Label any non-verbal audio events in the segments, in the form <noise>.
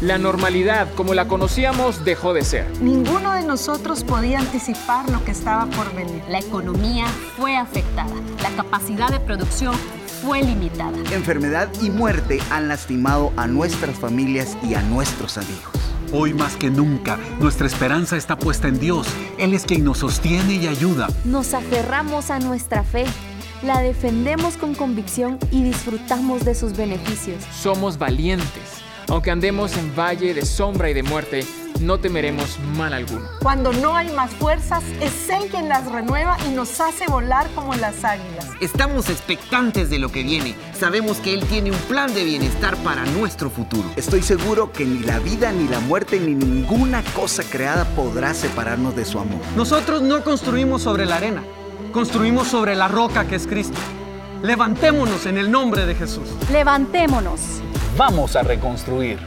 La normalidad como la conocíamos dejó de ser. Ninguno de nosotros podía anticipar lo que estaba por venir. La economía fue afectada. La capacidad de producción fue limitada. Enfermedad y muerte han lastimado a nuestras familias y a nuestros amigos. Hoy más que nunca, nuestra esperanza está puesta en Dios. Él es quien nos sostiene y ayuda. Nos aferramos a nuestra fe, la defendemos con convicción y disfrutamos de sus beneficios. Somos valientes. Aunque andemos en valle de sombra y de muerte, no temeremos mal alguno. Cuando no hay más fuerzas, es Él quien las renueva y nos hace volar como las águilas. Estamos expectantes de lo que viene. Sabemos que Él tiene un plan de bienestar para nuestro futuro. Estoy seguro que ni la vida, ni la muerte, ni ninguna cosa creada podrá separarnos de su amor. Nosotros no construimos sobre la arena, construimos sobre la roca que es Cristo. Levantémonos en el nombre de Jesús. Levantémonos. Vamos a reconstruir.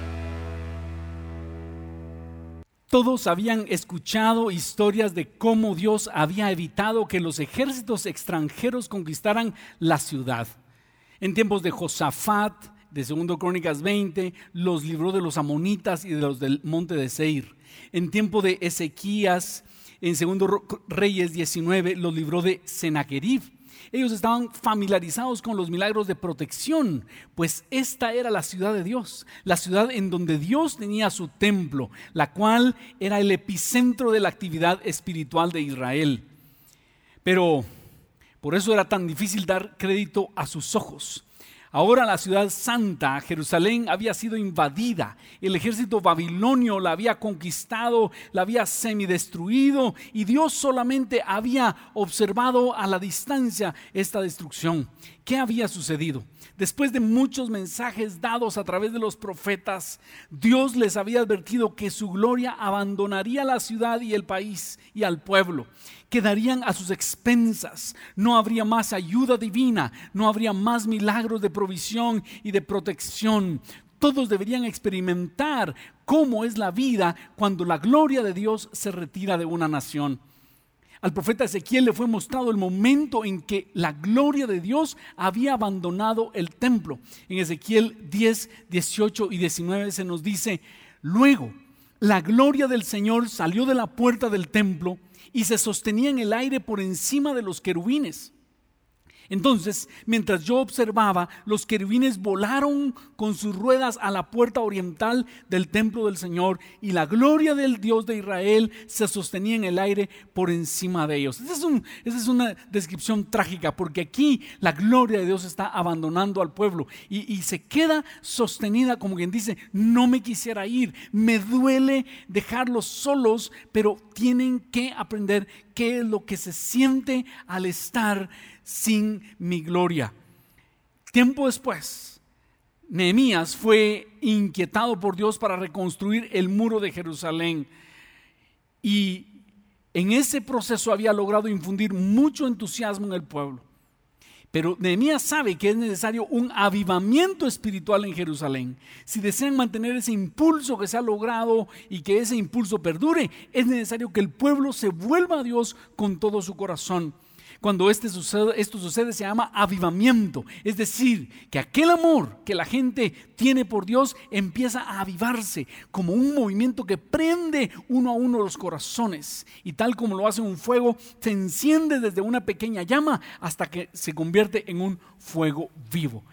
Todos habían escuchado historias de cómo Dios había evitado que los ejércitos extranjeros conquistaran la ciudad. En tiempos de Josafat, de 2 Crónicas 20, los libró de los amonitas y de los del monte de Seir. En tiempo de Ezequías, en 2 Reyes 19, los libró de Senaquerib. Ellos estaban familiarizados con los milagros de protección, pues esta era la ciudad de Dios, la ciudad en donde Dios tenía su templo, la cual era el epicentro de la actividad espiritual de Israel. Pero por eso era tan difícil dar crédito a sus ojos. Ahora la ciudad santa, Jerusalén, había sido invadida. El ejército babilonio la había conquistado, la había semidestruido y Dios solamente había observado a la distancia esta destrucción. ¿Qué había sucedido? Después de muchos mensajes dados a través de los profetas, Dios les había advertido que su gloria abandonaría la ciudad y el país y al pueblo quedarían a sus expensas. No habría más ayuda divina, no habría más milagros de provisión y de protección. Todos deberían experimentar cómo es la vida cuando la gloria de Dios se retira de una nación. Al profeta Ezequiel le fue mostrado el momento en que la gloria de Dios había abandonado el templo. En Ezequiel 10, 18 y 19 se nos dice, luego la gloria del Señor salió de la puerta del templo y se sostenía en el aire por encima de los querubines. Entonces, mientras yo observaba, los querubines volaron con sus ruedas a la puerta oriental del templo del Señor y la gloria del Dios de Israel se sostenía en el aire por encima de ellos. Esa es, una descripción trágica porque aquí la gloria de Dios está abandonando al pueblo y, y se queda sostenida como quien dice, no me quisiera ir, me duele dejarlos solos, pero tienen que aprender qué es lo que se siente al estar sin mi gloria. Tiempo después, Nehemías fue inquietado por Dios para reconstruir el muro de Jerusalén y en ese proceso había logrado infundir mucho entusiasmo en el pueblo. Pero Nehemías sabe que es necesario un avivamiento espiritual en Jerusalén. Si desean mantener ese impulso que se ha logrado y que ese impulso perdure, es necesario que el pueblo se vuelva a Dios con todo su corazón. Cuando este sucede, esto sucede se llama avivamiento. Es decir, que aquel amor que la gente tiene por Dios empieza a avivarse como un movimiento que prende uno a uno los corazones. Y tal como lo hace un fuego, se enciende desde una pequeña llama hasta que se convierte en un fuego vivo.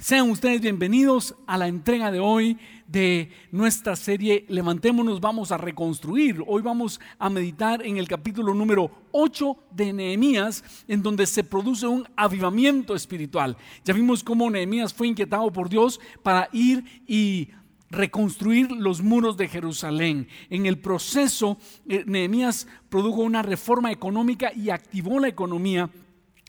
Sean ustedes bienvenidos a la entrega de hoy de nuestra serie Levantémonos, vamos a reconstruir. Hoy vamos a meditar en el capítulo número 8 de Nehemías, en donde se produce un avivamiento espiritual. Ya vimos cómo Nehemías fue inquietado por Dios para ir y reconstruir los muros de Jerusalén. En el proceso, eh, Nehemías produjo una reforma económica y activó la economía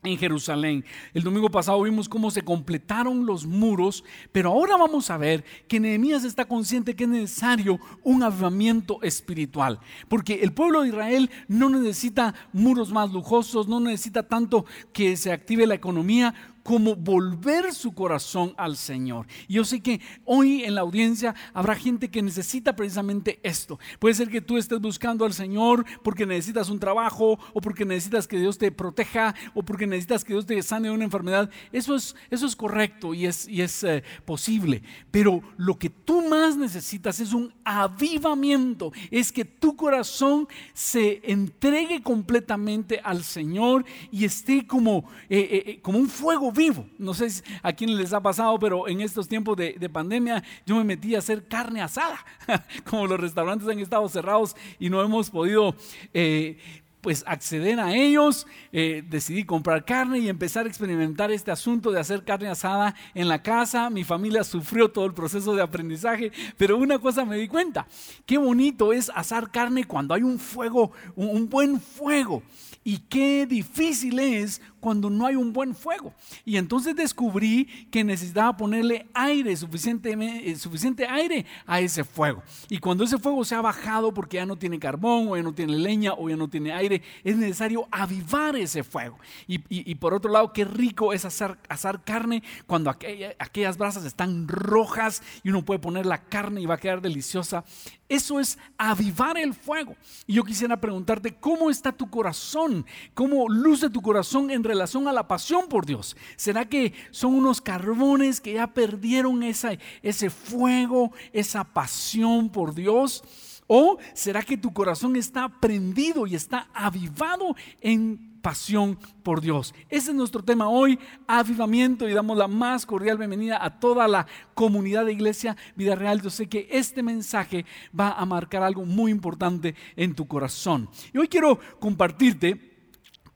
en Jerusalén. El domingo pasado vimos cómo se completaron los muros, pero ahora vamos a ver que Nehemías está consciente que es necesario un avivamiento espiritual, porque el pueblo de Israel no necesita muros más lujosos, no necesita tanto que se active la economía, como volver su corazón al Señor. Y yo sé que hoy en la audiencia habrá gente que necesita precisamente esto. Puede ser que tú estés buscando al Señor porque necesitas un trabajo o porque necesitas que Dios te proteja o porque necesitas que Dios te sane de una enfermedad. Eso es, eso es correcto y es, y es eh, posible. Pero lo que tú más necesitas es un avivamiento. Es que tu corazón se entregue completamente al Señor y esté como, eh, eh, como un fuego vivo. No sé a quién les ha pasado, pero en estos tiempos de, pandemia yo me metí a hacer carne asada. <laughs> Como los restaurantes han estado cerrados y no hemos podido eh, pues acceder a ellos, eh, decidí comprar carne y empezar a experimentar este asunto de hacer carne asada en la casa. Mi familia sufrió todo el proceso de aprendizaje, pero una cosa me di cuenta, qué bonito es asar carne cuando hay un fuego, un buen fuego. Y qué difícil es cuando no hay un buen fuego. Y entonces descubrí que necesitaba ponerle aire, suficiente, eh, suficiente aire a ese fuego. Y cuando ese fuego se ha bajado porque ya no tiene carbón o ya no tiene leña o ya no tiene aire, es necesario avivar ese fuego. Y, por otro lado, qué rico es asar, carne cuando aquellas brasas están rojas y uno puede poner la carne y va a quedar deliciosa. Eso es avivar el fuego. Y yo quisiera preguntarte, ¿cómo está tu corazón? ¿Cómo luce tu corazón en relación a la pasión por Dios? ¿Será que son unos carbones que ya perdieron esa, ese fuego, esa pasión por Dios? ¿O será que tu corazón está prendido y está avivado en pasión por Dios. Ese es nuestro tema hoy, avivamiento, y damos la más cordial bienvenida a toda la comunidad de iglesia Vida Real. Yo sé que este mensaje va a marcar algo muy importante en tu corazón. Y hoy quiero compartirte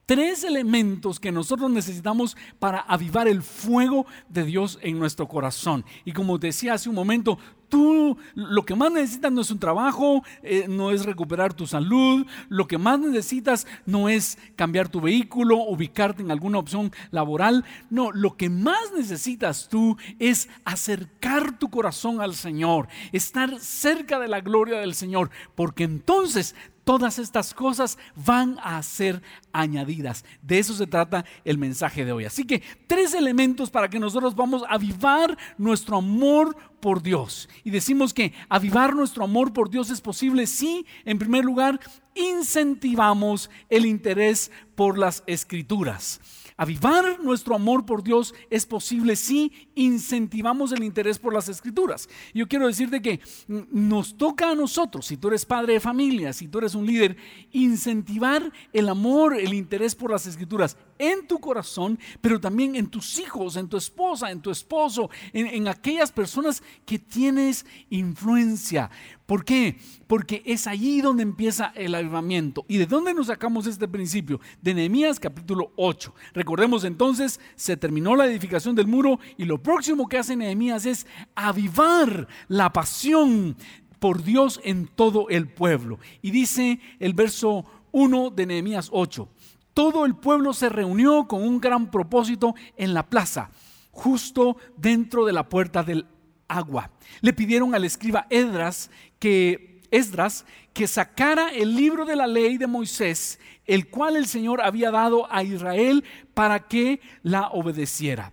tres elementos que nosotros necesitamos para avivar el fuego de Dios en nuestro corazón. Y como decía hace un momento, tú lo que más necesitas no es un trabajo, eh, no es recuperar tu salud, lo que más necesitas no es cambiar tu vehículo, ubicarte en alguna opción laboral, no, lo que más necesitas tú es acercar tu corazón al Señor, estar cerca de la gloria del Señor, porque entonces todas estas cosas van a ser añadidas. De eso se trata el mensaje de hoy. Así que tres elementos para que nosotros vamos a avivar nuestro amor por Dios. Y decimos que avivar nuestro amor por Dios es posible si, en primer lugar, incentivamos el interés por las escrituras. Avivar nuestro amor por Dios es posible si incentivamos el interés por las escrituras. Yo quiero decirte que nos toca a nosotros, si tú eres padre de familia, si tú eres un líder, incentivar el amor, el interés por las escrituras en tu corazón, pero también en tus hijos, en tu esposa, en tu esposo, en, en aquellas personas que tienes influencia. ¿Por qué? Porque es allí donde empieza el avivamiento. ¿Y de dónde nos sacamos este principio? De Nehemías capítulo 8. Recordemos entonces, se terminó la edificación del muro y lo próximo que hace Nehemías es avivar la pasión por Dios en todo el pueblo. Y dice el verso 1 de Nehemías 8. Todo el pueblo se reunió con un gran propósito en la plaza, justo dentro de la puerta del agua. Le pidieron al escriba Edras que Esdras que sacara el libro de la ley de Moisés, el cual el Señor había dado a Israel para que la obedeciera.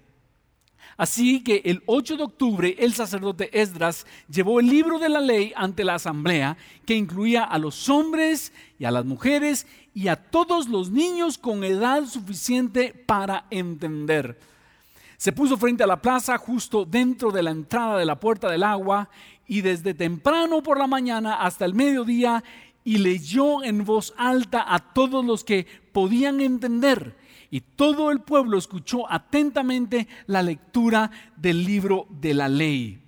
Así que el 8 de octubre el sacerdote Esdras llevó el libro de la ley ante la asamblea, que incluía a los hombres y a las mujeres y a todos los niños con edad suficiente para entender. Se puso frente a la plaza justo dentro de la entrada de la puerta del agua y desde temprano por la mañana hasta el mediodía y leyó en voz alta a todos los que podían entender. Y todo el pueblo escuchó atentamente la lectura del libro de la ley.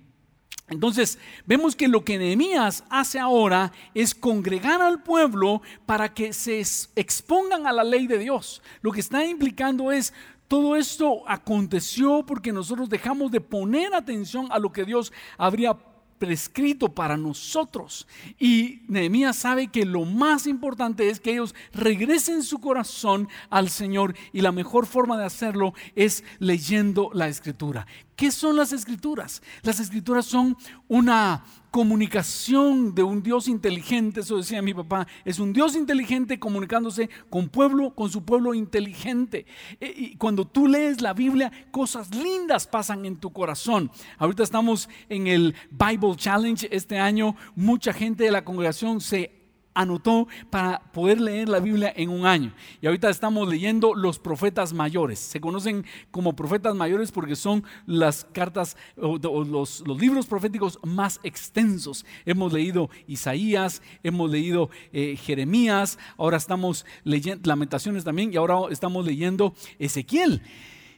Entonces, vemos que lo que Nehemías hace ahora es congregar al pueblo para que se expongan a la ley de Dios. Lo que está implicando es todo esto aconteció porque nosotros dejamos de poner atención a lo que Dios habría prescrito para nosotros. Y Nehemías sabe que lo más importante es que ellos regresen su corazón al Señor y la mejor forma de hacerlo es leyendo la escritura. ¿Qué son las escrituras? Las escrituras son una comunicación de un Dios inteligente, eso decía mi papá, es un Dios inteligente comunicándose con pueblo, con su pueblo inteligente. E, y cuando tú lees la Biblia, cosas lindas pasan en tu corazón. Ahorita estamos en el Bible Challenge este año, mucha gente de la congregación se anotó para poder leer la Biblia en un año. Y ahorita estamos leyendo los profetas mayores. Se conocen como profetas mayores porque son las cartas o, los, libros proféticos más extensos. Hemos leído Isaías, hemos leído eh, Jeremías, ahora estamos leyendo Lamentaciones también y ahora estamos leyendo Ezequiel.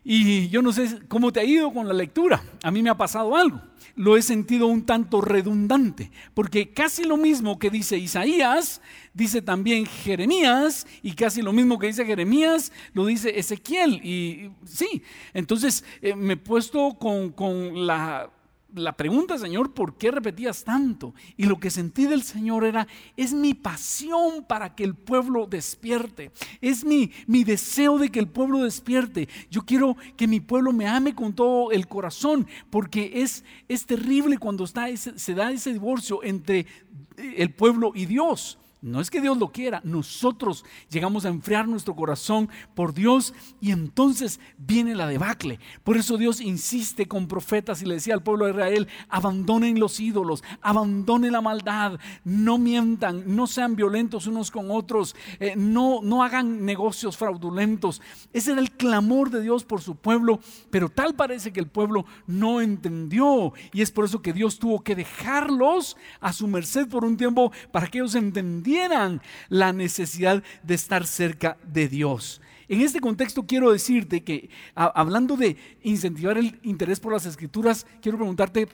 Y yo no sé cómo te ha ido con la lectura. A mí me ha pasado algo. Lo he sentido un tanto redundante, porque casi lo mismo que dice Isaías, dice también Jeremías, y casi lo mismo que dice Jeremías, lo dice Ezequiel. Y sí, entonces eh, me he puesto con, con la la pregunta, Señor, ¿por qué repetías tanto? Y lo que sentí del Señor era, es mi pasión para que el pueblo despierte. Es mi, mi deseo de que el pueblo despierte. Yo quiero que mi pueblo me ame con todo el corazón, porque es, es terrible cuando se da ese divorcio entre el pueblo y Dios. No es que Dios lo quiera, nosotros llegamos a enfriar nuestro corazón por Dios y entonces viene la debacle. Por eso Dios insiste con profetas y le decía al pueblo de Israel, abandonen los ídolos, abandonen la maldad, no mientan, no sean violentos unos con otros, eh, no, no hagan negocios fraudulentos. Ese era el clamor de Dios por su pueblo, pero tal parece que el pueblo no entendió y es por eso que Dios tuvo que dejarlos a su merced por un tiempo para que ellos entendieran la necesidad de estar cerca de Dios. En este contexto quiero decirte que hablando de incentivar el interés por las escrituras, quiero preguntarte,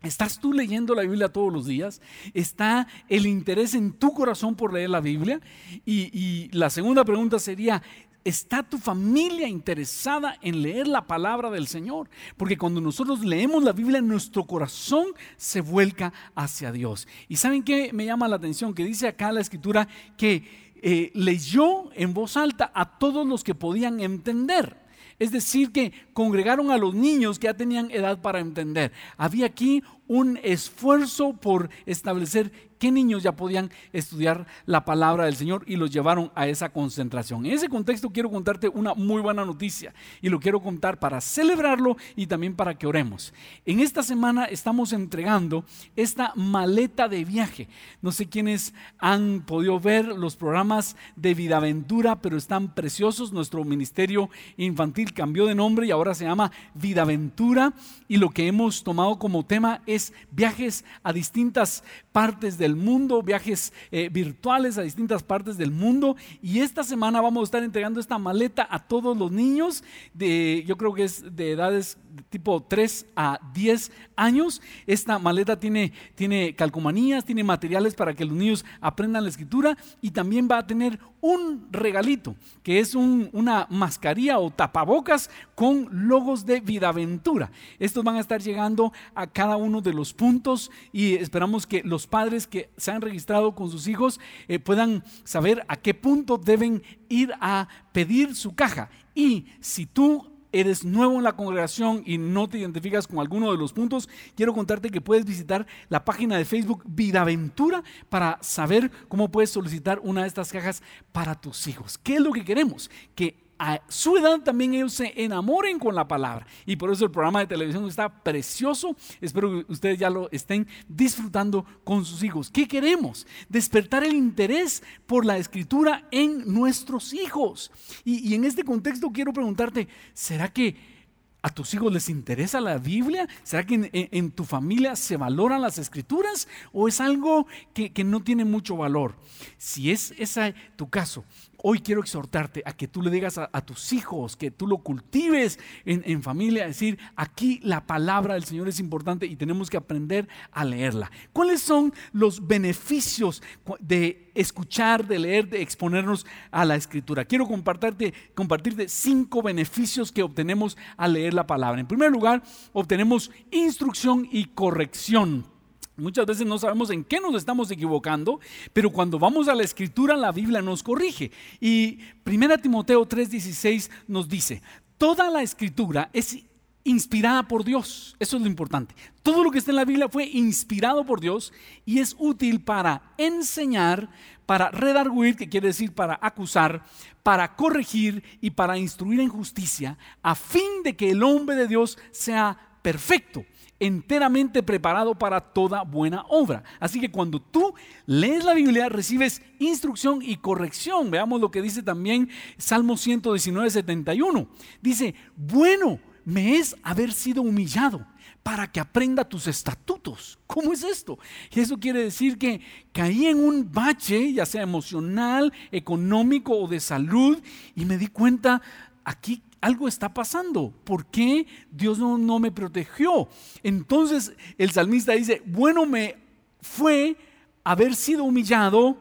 ¿Estás tú leyendo la Biblia todos los días? ¿Está el interés en tu corazón por leer la Biblia? Y, la segunda pregunta sería, ¿Está tu familia interesada en leer la palabra del Señor? Porque cuando nosotros leemos la Biblia, nuestro corazón se vuelca hacia Dios. ¿Y saben qué me llama la atención? Que dice acá la escritura que eh, leyó en voz alta a todos los que podían entender. Es decir, que congregaron a los niños que ya tenían edad para entender. Había aquí un esfuerzo por establecer qué niños ya podían estudiar la palabra del Señor y los llevaron a esa concentración. En ese contexto quiero contarte una muy buena noticia y lo quiero contar para celebrarlo y también para que oremos. En esta semana estamos entregando esta maleta de viaje. No sé quiénes han podido ver los programas de Vidaventura, pero están preciosos. Nuestro ministerio infantil cambió de nombre y ahora se llama Vidaventura y lo que hemos tomado como tema es viajes a distintas partes del mundo, viajes eh, virtuales a distintas partes del mundo. Y esta semana vamos a estar entregando esta maleta a todos los niños de, yo creo que es de edades tipo 3 a 10 años. Esta maleta tiene, tiene calcomanías, tiene materiales para que los niños aprendan la escritura y también va a tener un regalito, que es una mascarilla o tapabocas con logos de Vidaventura. Estos van a estar llegando a cada uno de los puntos y esperamos que los padres que se han registrado con sus hijos eh, puedan saber a qué punto deben ir a pedir su caja. Y si tú eres nuevo en la congregación y no te identificas con alguno de los puntos, quiero contarte que puedes visitar la página de Facebook Vidaventura para saber cómo puedes solicitar una de estas cajas para tus hijos. ¿Qué es lo que queremos? Que a su edad también ellos se enamoren con la palabra. Y por eso el programa de televisión está precioso. Espero que ustedes ya lo estén disfrutando con sus hijos. ¿Qué queremos? Despertar el interés por la escritura en nuestros hijos. Y, en este contexto quiero preguntarte, ¿será que... ¿A tus hijos les interesa la Biblia? ¿Será que en, tu familia se valoran las escrituras? ¿O es algo que, que no tiene mucho valor? Si es ese tu caso, Hoy quiero exhortarte a que tú le digas a, tus hijos, que tú lo cultives en, en, familia, decir, aquí la palabra del Señor es importante y tenemos que aprender a leerla. ¿Cuáles son los beneficios de escuchar, de leer, de exponernos a la escritura? Quiero compartirte, compartirte cinco beneficios que obtenemos al leer la palabra. En primer lugar, obtenemos instrucción y corrección. Muchas veces no sabemos en qué nos estamos equivocando, pero cuando vamos a la escritura, la Biblia nos corrige. Y 1 Timoteo 3:16 nos dice, toda la escritura es inspirada por Dios. Eso es lo importante. Todo lo que está en la Biblia fue inspirado por Dios y es útil para enseñar, para redarguir, que quiere decir para acusar, para corregir y para instruir en justicia, a fin de que el hombre de Dios sea perfecto enteramente preparado para toda buena obra. Así que cuando tú lees la Biblia, recibes instrucción y corrección. Veamos lo que dice también Salmo 119, 71. Dice, bueno me es haber sido humillado para que aprenda tus estatutos. ¿Cómo es esto? Y eso quiere decir que caí en un bache, ya sea emocional, económico o de salud, y me di cuenta, aquí algo está pasando. ¿Por qué Dios no, no me protegió? Entonces el salmista dice, bueno me fue haber sido humillado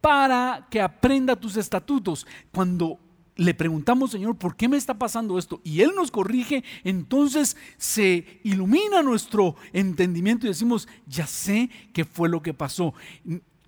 para que aprenda tus estatutos. Cuando le preguntamos, Señor, ¿por qué me está pasando esto? Y Él nos corrige, entonces se ilumina nuestro entendimiento y decimos, ya sé qué fue lo que pasó.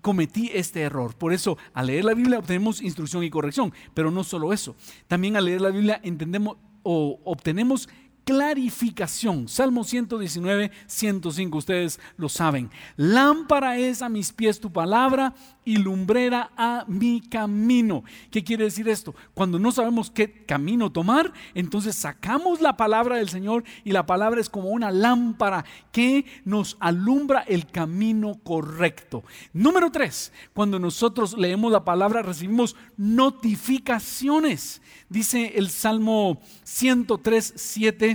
Cometí este error. Por eso, al leer la Biblia obtenemos instrucción y corrección. Pero no solo eso. También al leer la Biblia entendemos o obtenemos clarificación. Salmo 119, 105, ustedes lo saben. Lámpara es a mis pies tu palabra y lumbrera a mi camino. ¿Qué quiere decir esto? Cuando no sabemos qué camino tomar, entonces sacamos la palabra del Señor y la palabra es como una lámpara que nos alumbra el camino correcto. Número tres, cuando nosotros leemos la palabra recibimos notificaciones. Dice el Salmo 103, 7,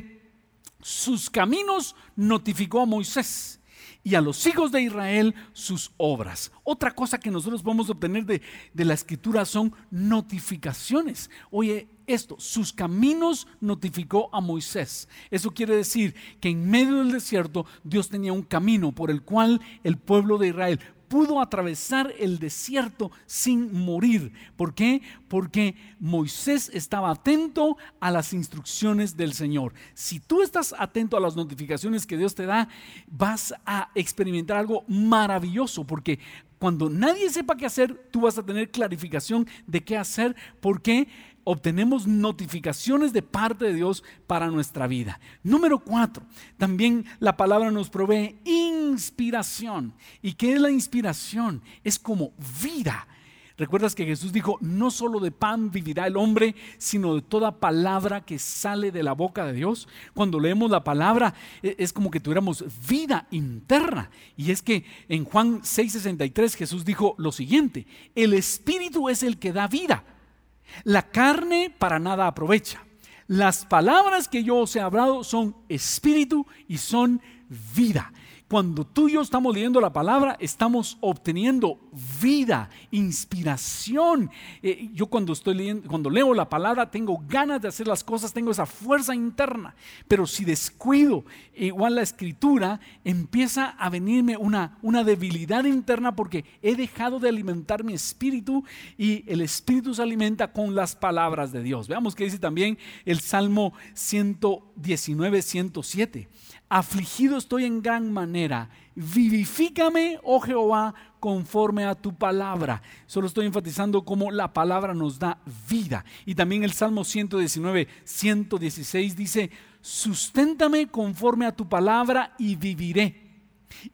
sus caminos notificó a Moisés y a los hijos de Israel sus obras. Otra cosa que nosotros podemos obtener de, de, la escritura son notificaciones. Oye, esto, sus caminos notificó a Moisés. Eso quiere decir que en medio del desierto Dios tenía un camino por el cual el pueblo de Israel pudo atravesar el desierto sin morir. ¿Por qué? Porque Moisés estaba atento a las instrucciones del Señor. Si tú estás atento a las notificaciones que Dios te da, vas a experimentar algo maravilloso, porque cuando nadie sepa qué hacer, tú vas a tener clarificación de qué hacer, porque obtenemos notificaciones de parte de Dios para nuestra vida. Número cuatro, también la palabra nos provee inspiración. ¿Y qué es la inspiración? Es como vida. Recuerdas que Jesús dijo, no solo de pan vivirá el hombre, sino de toda palabra que sale de la boca de Dios. Cuando leemos la palabra e, es como que tuviéramos vida interna. Y es que en Juan 6:63 Jesús dijo lo siguiente, el Espíritu es el que da vida la carne para nada aprovecha. Las palabras que yo os he hablado son espíritu y son vida. Cuando tú y yo estamos leyendo la palabra, estamos obteniendo vida, inspiración. Eh, yo cuando estoy leyendo, cuando leo la palabra, tengo ganas de hacer las cosas, tengo esa fuerza interna. Pero si descuido igual la escritura, empieza a venirme una, una debilidad interna porque he dejado de alimentar mi espíritu y el espíritu se alimenta con las palabras de Dios. Veamos qué dice también el Salmo 119, 107 afligido estoy en gran manera. Vivifícame, oh Jehová, conforme a tu palabra. Solo estoy enfatizando cómo la palabra nos da vida. Y también el Salmo 119, 116 dice, susténtame conforme a tu palabra y viviré.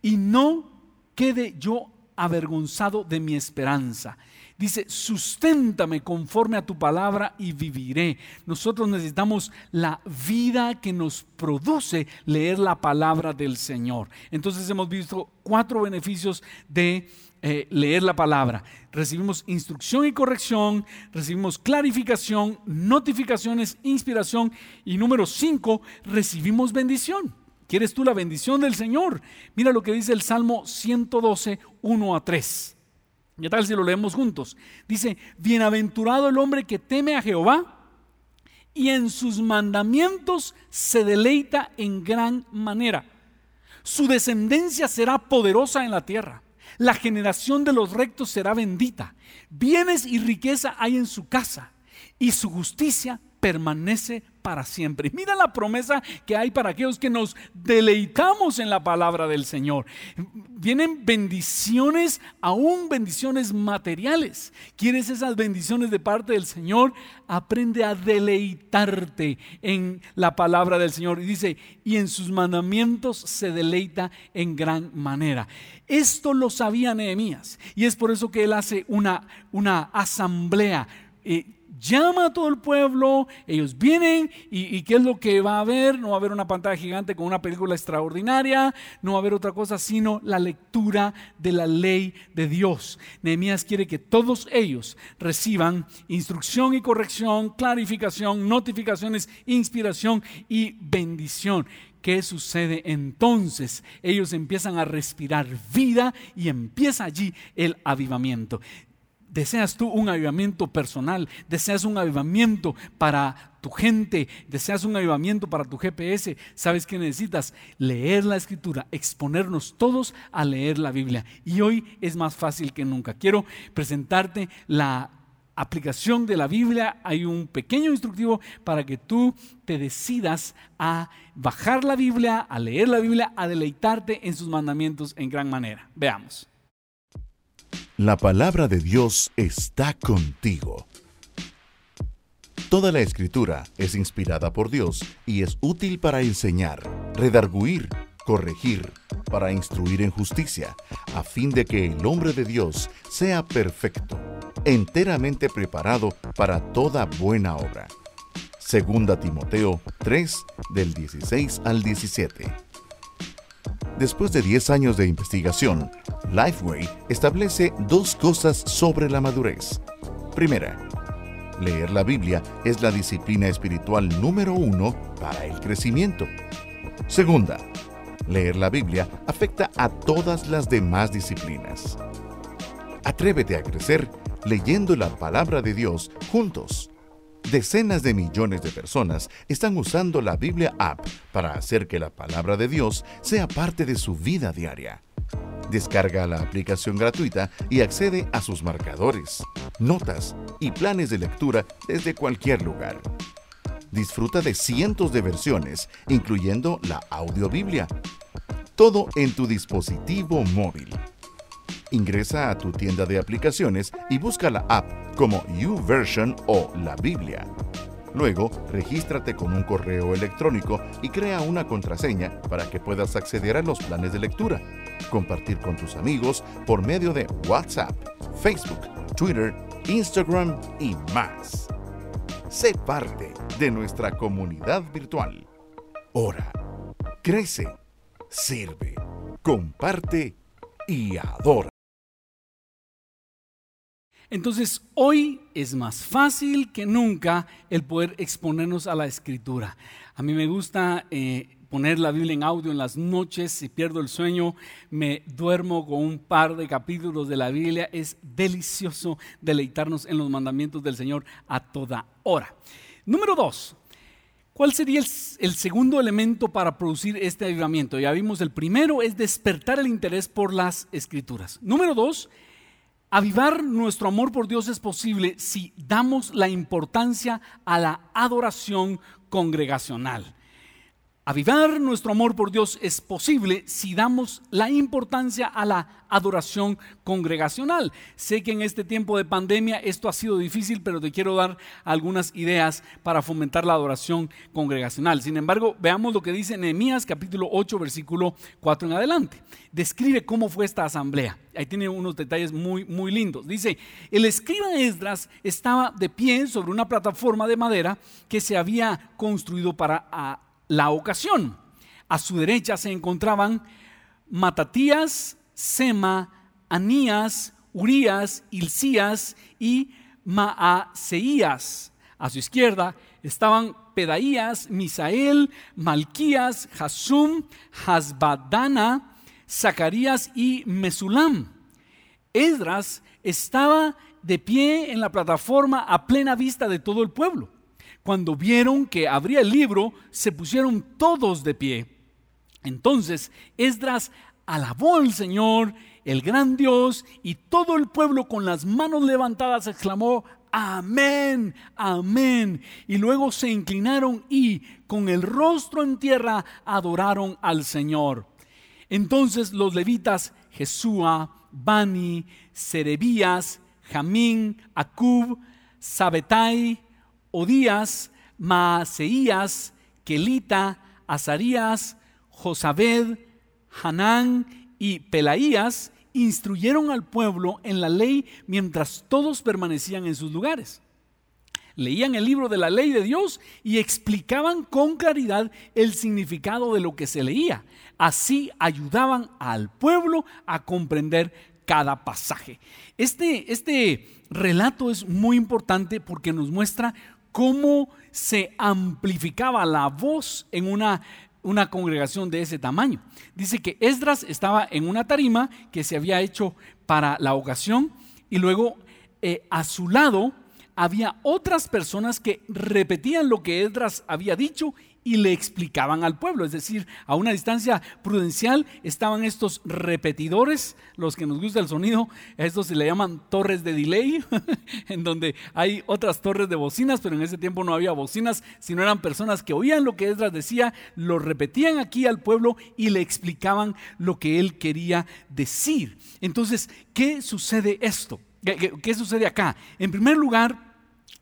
Y no quede yo avergonzado de mi esperanza. Dice, susténtame conforme a tu palabra y viviré. Nosotros necesitamos la vida que nos produce leer la palabra del Señor. Entonces hemos visto cuatro beneficios de eh, leer la palabra. Recibimos instrucción y corrección, recibimos clarificación, notificaciones, inspiración y número cinco, recibimos bendición. ¿Quieres tú la bendición del Señor? Mira lo que dice el Salmo 112, 1 a 3. ¿Qué tal si lo leemos juntos? Dice, bienaventurado el hombre que teme a Jehová y en sus mandamientos se deleita en gran manera. Su descendencia será poderosa en la tierra. La generación de los rectos será bendita. Bienes y riqueza hay en su casa y su justicia permanece para siempre. Mira la promesa que hay para aquellos que nos deleitamos en la palabra del Señor. Vienen bendiciones, aún bendiciones materiales. ¿Quieres esas bendiciones de parte del Señor? Aprende a deleitarte en la palabra del Señor. Y dice, y en sus mandamientos se deleita en gran manera. Esto lo sabía Nehemías. Y es por eso que él hace una, una asamblea. Eh, llama a todo el pueblo, ellos vienen y, ¿qué es lo que va a haber? No va a haber una pantalla gigante con una película extraordinaria, no va a haber otra cosa sino la lectura de la ley de Dios. Nehemías quiere que todos ellos reciban instrucción y corrección, clarificación, notificaciones, inspiración y bendición. ¿Qué sucede entonces? Ellos empiezan a respirar vida y empieza allí el avivamiento. ¿Deseas tú un avivamiento personal? ¿Deseas un avivamiento para tu gente? ¿Deseas un avivamiento para tu GPS? ¿Sabes que necesitas? Leer la escritura, exponernos todos a leer la Biblia. Y hoy es más fácil que nunca. Quiero presentarte la aplicación de la Biblia. Hay un pequeño instructivo para que tú te decidas a bajar la Biblia, a leer la Biblia, a deleitarte en sus mandamientos en gran manera. Veamos. La palabra de Dios está contigo. Toda la escritura es inspirada por Dios y es útil para enseñar, redarguir, corregir, para instruir en justicia, a fin de que el hombre de Dios sea perfecto, enteramente preparado para toda buena obra. Segunda Timoteo 3 del 16 al 17. Después de 10 años de investigación, Lifeway establece dos cosas sobre la madurez. Primera, leer la Biblia es la disciplina espiritual número uno para el crecimiento. Segunda, leer la Biblia afecta a todas las demás disciplinas. Atrévete a crecer leyendo la palabra de Dios juntos. Decenas de millones de personas están usando la Biblia App para hacer que la palabra de Dios sea parte de su vida diaria. Descarga la aplicación gratuita y accede a sus marcadores, notas y planes de lectura desde cualquier lugar. Disfruta de cientos de versiones, incluyendo la audiobiblia. Todo en tu dispositivo móvil. Ingresa a tu tienda de aplicaciones y busca la app como YouVersion o La Biblia. Luego, regístrate con un correo electrónico y crea una contraseña para que puedas acceder a los planes de lectura, compartir con tus amigos por medio de WhatsApp, Facebook, Twitter, Instagram y más. Sé parte de nuestra comunidad virtual. Ora, crece, sirve, comparte y adora. Entonces hoy es más fácil que nunca el poder exponernos a la escritura. A mí me gusta eh, poner la Biblia en audio en las noches, si pierdo el sueño, me duermo con un par de capítulos de la Biblia. Es delicioso deleitarnos en los mandamientos del Señor a toda hora. Número dos, ¿Cuál sería el, el, segundo elemento para producir este avivamiento? Ya vimos, el primero es despertar el interés por las escrituras. Número dos, Avivar nuestro amor por Dios es posible si damos la importancia a la adoración congregacional. Avivar nuestro amor por Dios es posible si damos la importancia a la adoración congregacional. Sé que en este tiempo de pandemia esto ha sido difícil, pero te quiero dar algunas ideas para fomentar la adoración congregacional. Sin embargo, veamos lo que dice Nehemías capítulo 8 versículo 4 en adelante. Describe cómo fue esta asamblea. Ahí tiene unos detalles muy muy lindos. Dice, "El escriba Esdras estaba de pie sobre una plataforma de madera que se había construido para la ocasión. A su derecha se encontraban Matatías, Sema, Anías, Urías, Ilcías y Maaseías. A su izquierda estaban Pedaías, Misael, Malquías, Hasum, Hasbadana, Zacarías y Mesulam. Esdras estaba de pie en la plataforma a plena vista de todo el pueblo. Cuando vieron que abría el libro, se pusieron todos de pie. Entonces Esdras alabó al Señor, el gran Dios, y todo el pueblo con las manos levantadas exclamó, amén, amén. Y luego se inclinaron y con el rostro en tierra adoraron al Señor. Entonces los levitas, Jesúa, Bani, Serebías, Jamín, Acub, Sabetai, Odías, Maaseías, Kelita, Azarías, Josabed, Hanán y Pelaías instruyeron al pueblo en la ley mientras todos permanecían en sus lugares. Leían el libro de la ley de Dios y explicaban con claridad el significado de lo que se leía. Así ayudaban al pueblo a comprender cada pasaje. Este, este relato es muy importante porque nos muestra cómo se amplificaba la voz en una, una congregación de ese tamaño. Dice que Esdras estaba en una tarima que se había hecho para la ocasión y luego eh, a su lado había otras personas que repetían lo que Esdras había dicho y le explicaban al pueblo. Es decir, a una distancia prudencial estaban estos repetidores, los que nos gusta el sonido, estos se le llaman torres de delay, <laughs> en donde hay otras torres de bocinas, pero en ese tiempo no había bocinas, sino eran personas que oían lo que Esdras decía, lo repetían aquí al pueblo y le explicaban lo que él quería decir. Entonces, ¿qué sucede esto? ¿Qué, sucede acá? En primer lugar,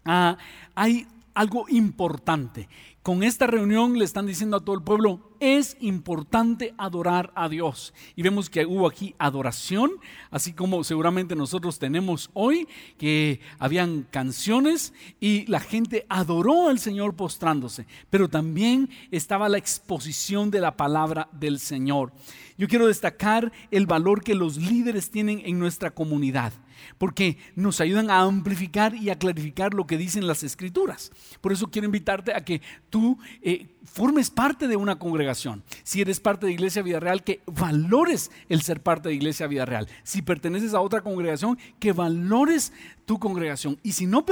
ah, hay algo importante con esta reunión le están diciendo a todo el pueblo, es importante adorar a Dios. Y vemos que hubo aquí adoración, así como seguramente nosotros tenemos hoy, que habían canciones y la gente adoró al Señor postrándose, pero también estaba la exposición de la palabra del Señor. Yo quiero destacar el valor que los líderes tienen en nuestra comunidad porque nos ayudan a amplificar y a clarificar lo que dicen las escrituras. Por eso quiero invitarte a que tú eh, formes parte de una congregación. Si eres parte de Iglesia Vida Real, que valores el ser parte de Iglesia Vida Real. Si perteneces a otra congregación, que valores tu congregación. Y si no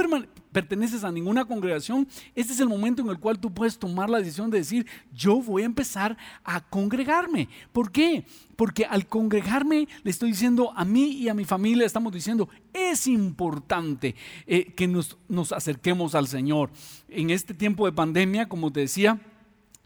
perteneces a ninguna congregación, este es el momento en el cual tú puedes tomar la decisión de decir, yo voy a empezar a congregarme. ¿Por qué? Porque al congregarme le estoy diciendo a mí y a mi familia, estamos diciendo, es importante eh, que nos, nos acerquemos al Señor. En este tiempo de pandemia, como te decía,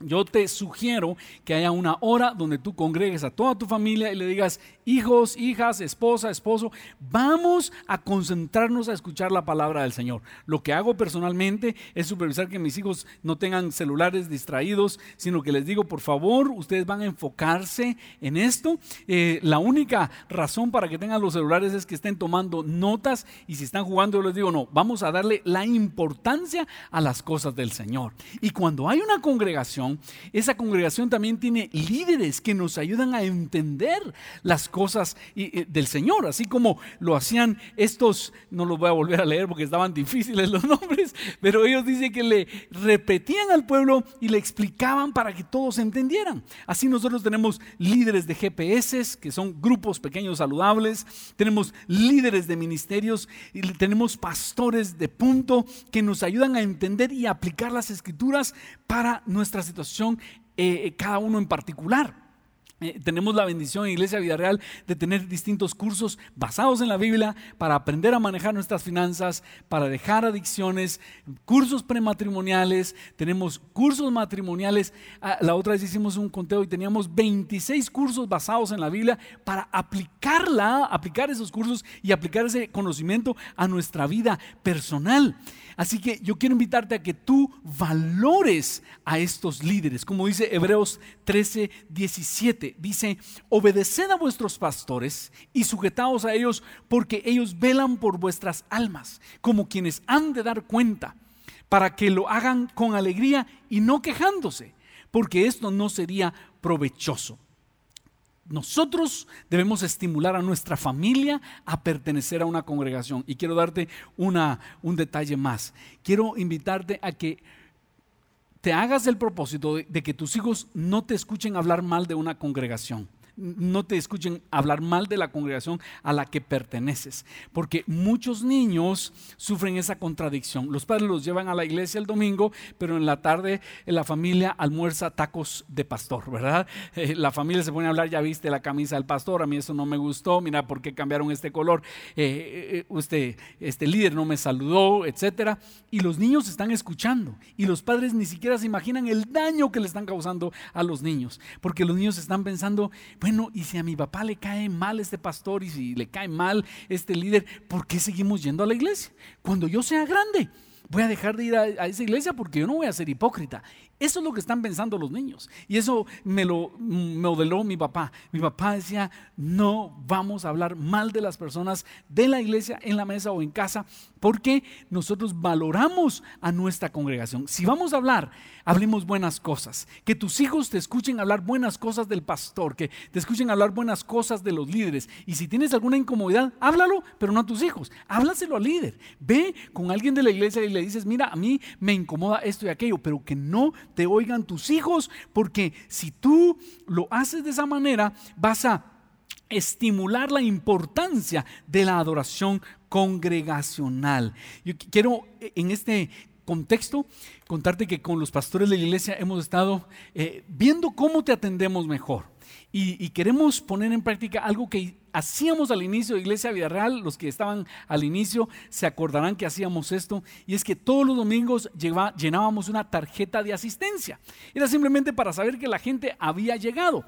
yo te sugiero que haya una hora donde tú congregues a toda tu familia y le digas, hijos, hijas, esposa, esposo, vamos a concentrarnos a escuchar la palabra del Señor. Lo que hago personalmente es supervisar que mis hijos no tengan celulares distraídos, sino que les digo, por favor, ustedes van a enfocarse en esto. Eh, la única razón para que tengan los celulares es que estén tomando notas y si están jugando, yo les digo, no, vamos a darle la importancia a las cosas del Señor. Y cuando hay una congregación, esa congregación también tiene líderes que nos ayudan a entender las cosas del Señor, así como lo hacían estos, no los voy a volver a leer porque estaban difíciles los <laughs> nombres, pero ellos dicen que le repetían al pueblo y le explicaban para que todos entendieran. Así nosotros tenemos líderes de GPS, que son grupos pequeños saludables, tenemos líderes de ministerios y tenemos pastores de punto que nos ayudan a entender y aplicar las escrituras para nuestra situación, eh, cada uno en particular. Eh, tenemos la bendición en Iglesia Vida Real de tener distintos cursos basados en la Biblia para aprender a manejar nuestras finanzas, para dejar adicciones, cursos prematrimoniales, tenemos cursos matrimoniales. Ah, la otra vez hicimos un conteo y teníamos 26 cursos basados en la Biblia para aplicarla, aplicar esos cursos y aplicar ese conocimiento a nuestra vida personal. Así que yo quiero invitarte a que tú valores a estos líderes. Como dice Hebreos 13, 17, dice, obedeced a vuestros pastores y sujetaos a ellos porque ellos velan por vuestras almas, como quienes han de dar cuenta, para que lo hagan con alegría y no quejándose, porque esto no sería provechoso. Nosotros debemos estimular a nuestra familia a pertenecer a una congregación. Y quiero darte una, un detalle más. Quiero invitarte a que te hagas el propósito de, que tus hijos no te escuchen hablar mal de una congregación. No te escuchen hablar mal de la congregación a la que perteneces, porque muchos niños sufren esa contradicción. Los padres los llevan a la iglesia el domingo, pero en la tarde en la familia almuerza tacos de pastor, ¿verdad? <laughs> Eh, la familia se pone a hablar, ya viste la camisa del pastor, a mí eso no me gustó, mira por qué cambiaron este color, eh, usted, este líder no me saludó, etcétera. Y los niños están escuchando y los padres ni siquiera se imaginan el daño que le están causando a los niños, porque los niños están pensando, bueno, y si a mi papá le cae mal este pastor y si le cae mal este líder, ¿por qué seguimos yendo a la iglesia? Cuando yo sea grande, voy a dejar de ir a, esa iglesia porque yo no voy a ser hipócrita. Eso es lo que están pensando los niños. Y eso me lo modeló mi papá. Mi papá decía, no vamos a hablar mal de las personas de la iglesia en la mesa o en casa, porque nosotros valoramos a nuestra congregación. Si vamos a hablar, hablemos buenas cosas. Que tus hijos te escuchen hablar buenas cosas del pastor, que te escuchen hablar buenas cosas de los líderes. Y si tienes alguna incomodidad, háblalo, pero no a tus hijos. Háblaselo al líder. Ve con alguien de la iglesia y le dices, mira, a mí me incomoda esto y aquello, pero que no te oigan tus hijos, porque si tú lo haces de esa manera, vas a estimular la importancia de la adoración congregacional. Yo quiero eh, en este contexto contarte que con los pastores de la iglesia hemos estado eh, viendo cómo te atendemos mejor. Y, y, queremos poner en práctica algo que hacíamos al inicio de Iglesia Vida Real, los que estaban al inicio se acordarán que hacíamos esto, y es que todos los domingos llenábamos una tarjeta de asistencia. Era simplemente para saber que la gente había llegado.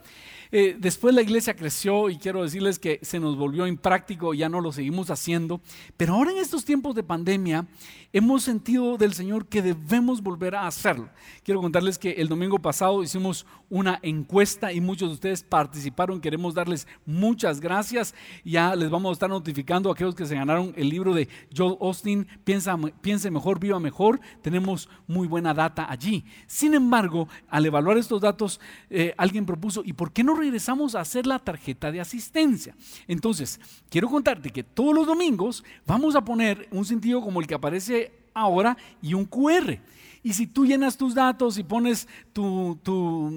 Eh, después la iglesia creció y quiero decirles que se nos volvió impráctico, ya no lo seguimos haciendo, pero ahora en estos tiempos de pandemia hemos sentido del Señor que debemos volver a hacerlo. Quiero contarles que el domingo pasado hicimos una encuesta y muchos de ustedes participaron, queremos darles muchas gracias, ya les vamos a estar notificando a aquellos que se ganaron el libro de Joel Austin, Piensa, Piense mejor, viva mejor, tenemos muy buena data allí. Sin embargo, al evaluar estos datos, eh, alguien propuso, ¿y por qué no regresamos a hacer la tarjeta de asistencia. Entonces, quiero contarte que todos los domingos vamos a poner un sentido como el que aparece ahora y un QR. Y si tú llenas tus datos y pones tu, tu,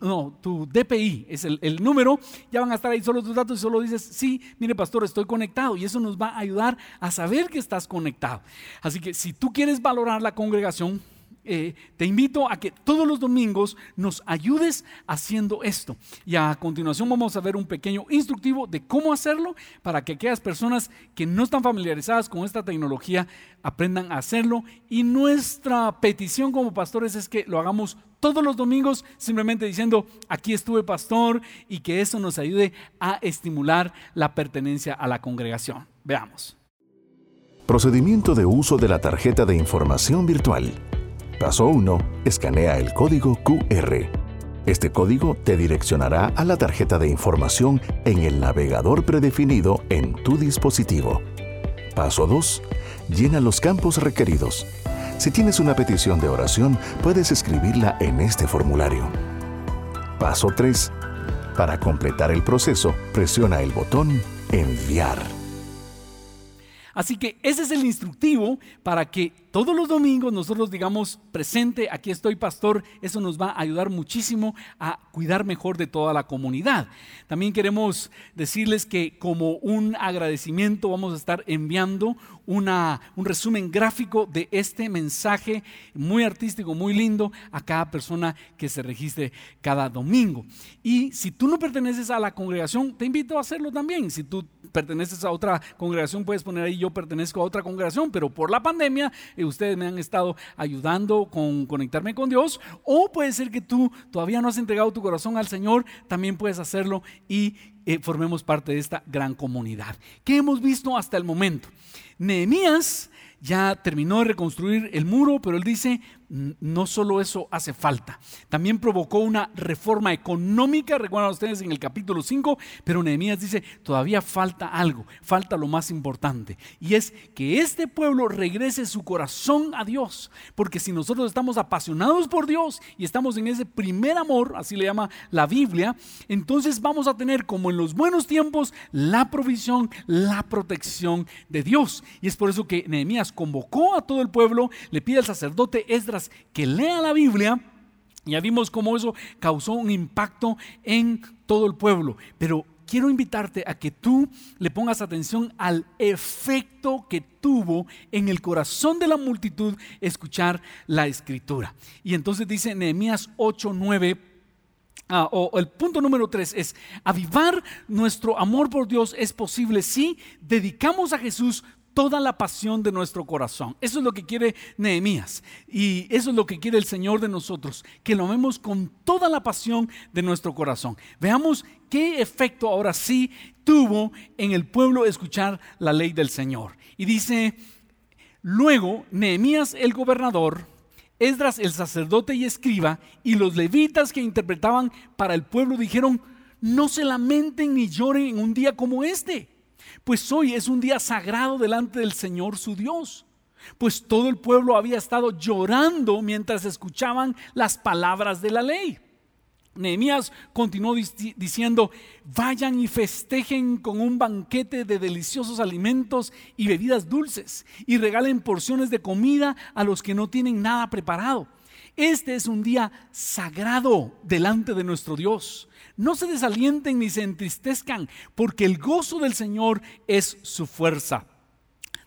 no, tu DPI, es el, el, número, ya van a estar ahí solo tus datos y solo dices, sí, mire pastor, estoy conectado. Y eso nos va a ayudar a saber que estás conectado. Así que si tú quieres valorar la congregación, eh, te invito a que todos los domingos nos ayudes haciendo esto. Y a continuación vamos a ver un pequeño instructivo de cómo hacerlo para que aquellas personas que no están familiarizadas con esta tecnología aprendan a hacerlo. Y nuestra petición como pastores es que lo hagamos todos los domingos simplemente diciendo, aquí estuve pastor y que eso nos ayude a estimular la pertenencia a la congregación. Veamos. Procedimiento de uso de la tarjeta de información virtual. Paso 1. Escanea el código QR. Este código te direccionará a la tarjeta de información en el navegador predefinido en tu dispositivo. Paso 2. Llena los campos requeridos. Si tienes una petición de oración, puedes escribirla en este formulario. Paso 3. Para completar el proceso, presiona el botón Enviar. Así que ese es el instructivo para que todos los domingos nosotros digamos presente, aquí estoy pastor, eso nos va a ayudar muchísimo a cuidar mejor de toda la comunidad. También queremos decirles que como un agradecimiento vamos a estar enviando una, un resumen gráfico de este mensaje muy artístico, muy lindo a cada persona que se registre cada domingo. Y si tú no perteneces a la congregación, te invito a hacerlo también. Si tú perteneces a otra congregación, puedes poner ahí yo pertenezco a otra congregación, pero por la pandemia eh, ustedes me han estado ayudando con conectarme con Dios. O puede ser que tú todavía no has entregado tu corazón al Señor, también puedes hacerlo y eh, formemos parte de esta gran comunidad. ¿Qué hemos visto hasta el momento? Nehemías ya terminó de reconstruir el muro, pero él dice, no solo eso hace falta, también provocó una reforma económica, recuerdan ustedes en el capítulo 5, pero Nehemías dice, todavía falta algo, falta lo más importante, y es que este pueblo regrese su corazón a Dios, porque si nosotros estamos apasionados por Dios y estamos en ese primer amor, así le llama la Biblia, entonces vamos a tener como en los buenos tiempos la provisión, la protección de Dios, y es por eso que Nehemías convocó a todo el pueblo, le pide al sacerdote Esdras que lea la Biblia Ya vimos cómo eso causó un impacto en todo el pueblo, pero quiero invitarte a que tú le pongas atención al efecto que tuvo en el corazón de la multitud escuchar la escritura. Y entonces dice Nehemías 8, 9. Ah, o el punto número 3 es, avivar nuestro amor por Dios es posible si dedicamos a Jesús toda la pasión de nuestro corazón. Eso es lo que quiere Nehemías. Y eso es lo que quiere el Señor de nosotros, que lo amemos con toda la pasión de nuestro corazón. Veamos qué efecto ahora sí tuvo en el pueblo escuchar la ley del Señor. Y dice, luego Nehemías el gobernador, Esdras el sacerdote y escriba, y los levitas que interpretaban para el pueblo dijeron, no se lamenten ni lloren en un día como este pues hoy es un día sagrado delante del Señor su Dios. Pues todo el pueblo había estado llorando mientras escuchaban las palabras de la ley. Nehemías continuó diciendo, vayan y festejen con un banquete de deliciosos alimentos y bebidas dulces y regalen porciones de comida a los que no tienen nada preparado. Este es un día sagrado delante de nuestro Dios. No se desalienten ni se entristezcan, porque el gozo del Señor es su fuerza.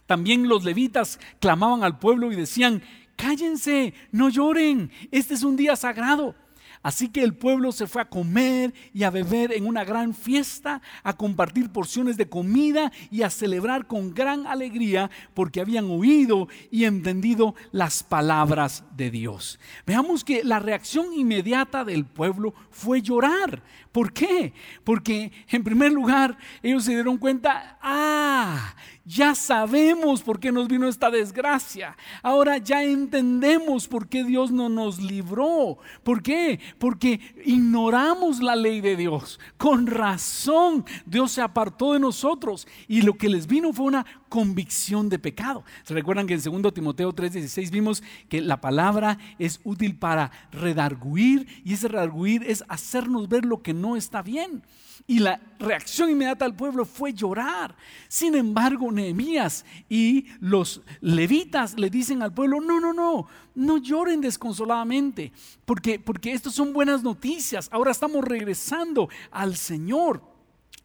También los levitas clamaban al pueblo y decían, cállense, no lloren, este es un día sagrado. Así que el pueblo se fue a comer y a beber en una gran fiesta, a compartir porciones de comida y a celebrar con gran alegría porque habían oído y entendido las palabras de Dios. Veamos que la reacción inmediata del pueblo fue llorar. ¿Por qué? Porque en primer lugar ellos se dieron cuenta, ah, ya sabemos por qué nos vino esta desgracia. Ahora ya entendemos por qué Dios no nos libró. ¿Por qué? Porque ignoramos la ley de Dios. Con razón Dios se apartó de nosotros y lo que les vino fue una convicción de pecado. ¿Se recuerdan que en 2 Timoteo 3:16 vimos que la palabra es útil para redarguir y ese redarguir es hacernos ver lo que no está bien? Y la reacción inmediata del pueblo fue llorar. Sin embargo, Nehemías y los levitas le dicen al pueblo, no, no, no, no lloren desconsoladamente, porque, porque estas son buenas noticias. Ahora estamos regresando al Señor.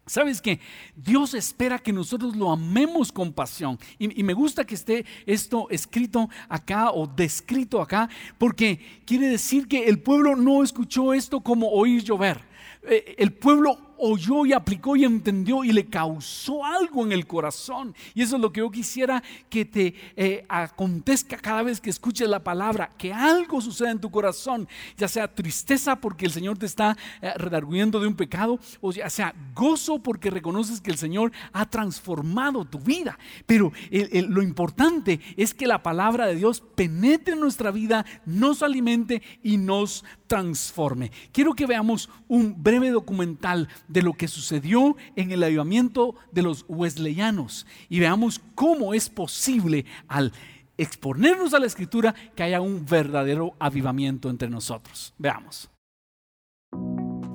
Sabes que Dios espera que nosotros lo amemos con pasión. Y, me gusta que esté esto escrito acá o descrito acá, porque quiere decir que el pueblo no escuchó esto como oír llover. Eh, el pueblo oyó y aplicó y entendió y le causó algo en el corazón. Y eso es lo que yo quisiera que te eh, acontezca cada vez que escuches la palabra, que algo suceda en tu corazón, ya sea tristeza porque el Señor te está eh, redarguyendo de un pecado, o ya sea gozo porque reconoces que el Señor ha transformado tu vida. Pero lo importante es que la palabra de Dios penetre en nuestra vida, nos alimente y nos transforme. Quiero que veamos un breve documental de lo que sucedió en el avivamiento de los wesleyanos y veamos cómo es posible al exponernos a la escritura que haya un verdadero avivamiento entre nosotros. Veamos.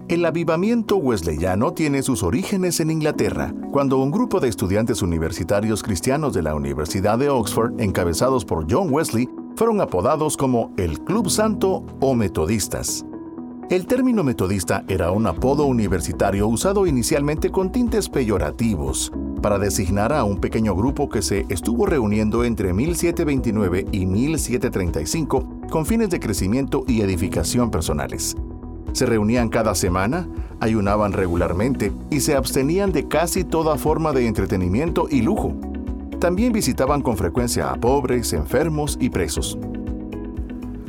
El avivamiento wesleyano tiene sus orígenes en Inglaterra, cuando un grupo de estudiantes universitarios cristianos de la Universidad de Oxford, encabezados por John Wesley, fueron apodados como el Club Santo o Metodistas. El término metodista era un apodo universitario usado inicialmente con tintes peyorativos para designar a un pequeño grupo que se estuvo reuniendo entre 1729 y 1735 con fines de crecimiento y edificación personales. Se reunían cada semana, ayunaban regularmente y se abstenían de casi toda forma de entretenimiento y lujo. También visitaban con frecuencia a pobres, enfermos y presos.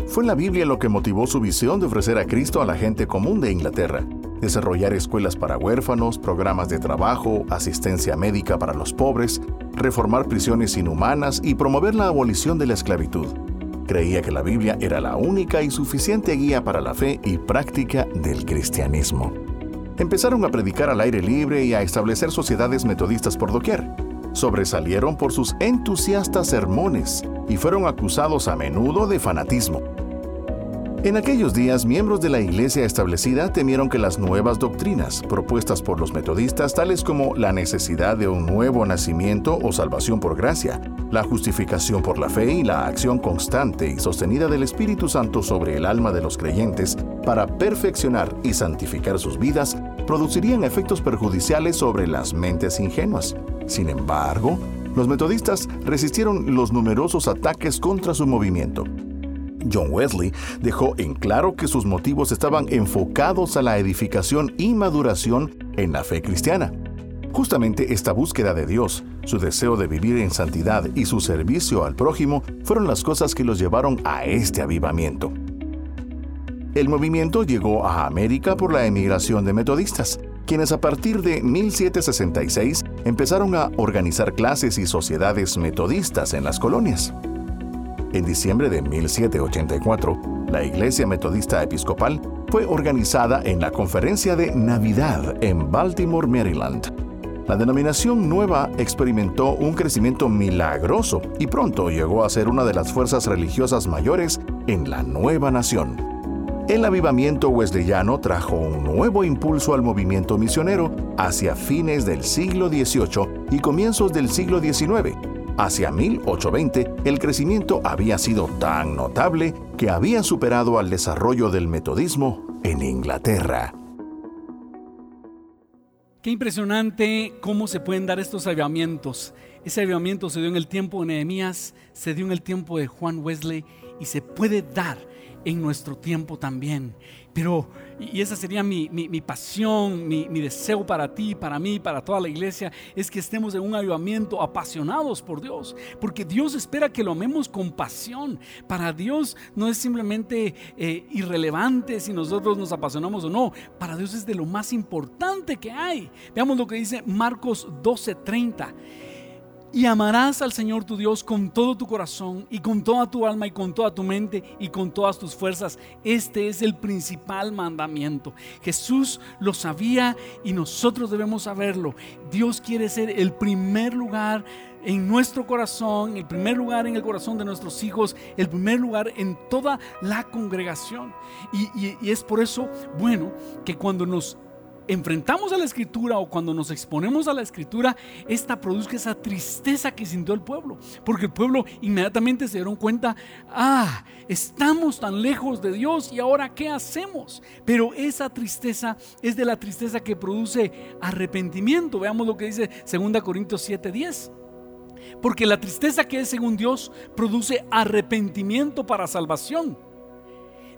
Fue la Biblia lo que motivó su visión de ofrecer a Cristo a la gente común de Inglaterra, desarrollar escuelas para huérfanos, programas de trabajo, asistencia médica para los pobres, reformar prisiones inhumanas y promover la abolición de la esclavitud. Creía que la Biblia era la única y suficiente guía para la fe y práctica del cristianismo. Empezaron a predicar al aire libre y a establecer sociedades metodistas por doquier sobresalieron por sus entusiastas sermones y fueron acusados a menudo de fanatismo. En aquellos días, miembros de la iglesia establecida temieron que las nuevas doctrinas propuestas por los metodistas, tales como la necesidad de un nuevo nacimiento o salvación por gracia, la justificación por la fe y la acción constante y sostenida del Espíritu Santo sobre el alma de los creyentes para perfeccionar y santificar sus vidas, producirían efectos perjudiciales sobre las mentes ingenuas. Sin embargo, los metodistas resistieron los numerosos ataques contra su movimiento John Wesley dejó en claro que sus motivos estaban enfocados a la edificación y maduración en la fe cristiana. Justamente esta búsqueda de Dios, su deseo de vivir en santidad y su servicio al prójimo fueron las cosas que los llevaron a este avivamiento. El movimiento llegó a América por la emigración de metodistas, quienes a partir de 1766 empezaron a organizar clases y sociedades metodistas en las colonias. En diciembre de 1784, la Iglesia Metodista Episcopal fue organizada en la Conferencia de Navidad en Baltimore, Maryland. La denominación nueva experimentó un crecimiento milagroso y pronto llegó a ser una de las fuerzas religiosas mayores en la nueva nación. El avivamiento wesleyano trajo un nuevo impulso al movimiento misionero hacia fines del siglo XVIII y comienzos del siglo XIX, Hacia 1820, el crecimiento había sido tan notable que había superado al desarrollo del metodismo en Inglaterra. Qué impresionante cómo se pueden dar estos avivamientos. Ese avivamiento se dio en el tiempo de Nehemías, se dio en el tiempo de Juan Wesley y se puede dar en nuestro tiempo también. Pero, y esa sería mi, pasión, mi, mi, deseo para ti, para mí, para toda la iglesia, es que estemos en un avivamiento apasionados por Dios. Porque Dios espera que lo amemos con pasión. Para Dios no es simplemente eh, irrelevante si nosotros nos apasionamos o no. Para Dios es de lo más importante que hay. Veamos lo que dice Marcos 12:30. Y amarás al Señor tu Dios con todo tu corazón y con toda tu alma y con toda tu mente y con todas tus fuerzas. Este es el principal mandamiento. Jesús lo sabía y nosotros debemos saberlo. Dios quiere ser el primer lugar en nuestro corazón, el primer lugar en el corazón de nuestros hijos, el primer lugar en toda la congregación. Y, y es por eso, bueno, que cuando nos enfrentamos a la escritura o cuando nos exponemos a la escritura, esta produzca esa tristeza que sintió el pueblo. Porque el pueblo inmediatamente se dieron cuenta, ah, estamos tan lejos de Dios y ahora ¿qué hacemos? Pero esa tristeza es de la tristeza que produce arrepentimiento. Veamos lo que dice 2 Corintios 7:10. Porque la tristeza que es según Dios produce arrepentimiento para salvación.